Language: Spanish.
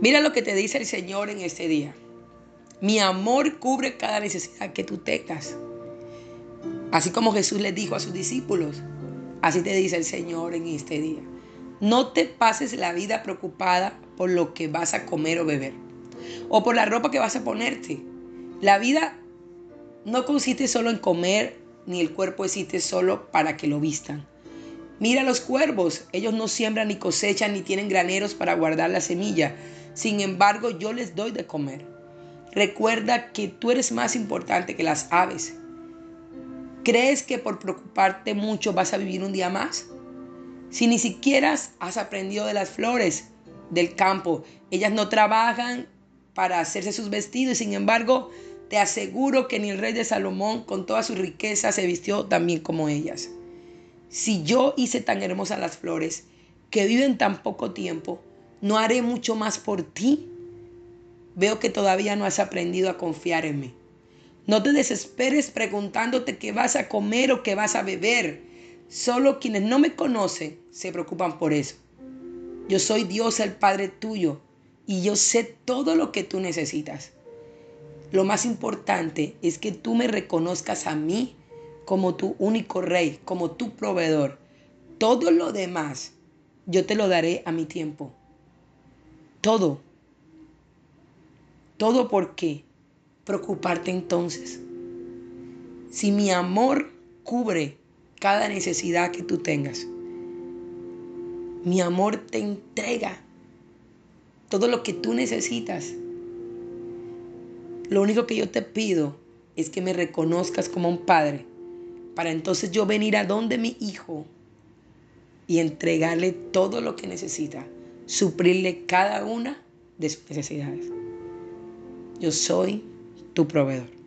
Mira lo que te dice el Señor en este día. Mi amor cubre cada necesidad que tú tengas. Así como Jesús le dijo a sus discípulos, así te dice el Señor en este día. No te pases la vida preocupada por lo que vas a comer o beber, o por la ropa que vas a ponerte. La vida no consiste solo en comer, ni el cuerpo existe solo para que lo vistan. Mira los cuervos, ellos no siembran ni cosechan ni tienen graneros para guardar la semilla. Sin embargo, yo les doy de comer. Recuerda que tú eres más importante que las aves. ¿Crees que por preocuparte mucho vas a vivir un día más? Si ni siquiera has aprendido de las flores del campo, ellas no trabajan para hacerse sus vestidos, sin embargo, te aseguro que ni el rey de Salomón con toda su riqueza se vistió tan bien como ellas. Si yo hice tan hermosas las flores que viven tan poco tiempo, ¿no haré mucho más por ti? Veo que todavía no has aprendido a confiar en mí. No te desesperes preguntándote qué vas a comer o qué vas a beber. Solo quienes no me conocen se preocupan por eso. Yo soy Dios el Padre tuyo y yo sé todo lo que tú necesitas. Lo más importante es que tú me reconozcas a mí como tu único rey, como tu proveedor. Todo lo demás yo te lo daré a mi tiempo. Todo. Todo por qué preocuparte entonces. Si mi amor cubre cada necesidad que tú tengas. Mi amor te entrega todo lo que tú necesitas. Lo único que yo te pido es que me reconozcas como un padre para entonces yo venir a donde mi hijo y entregarle todo lo que necesita, suplirle cada una de sus necesidades. Yo soy tu proveedor.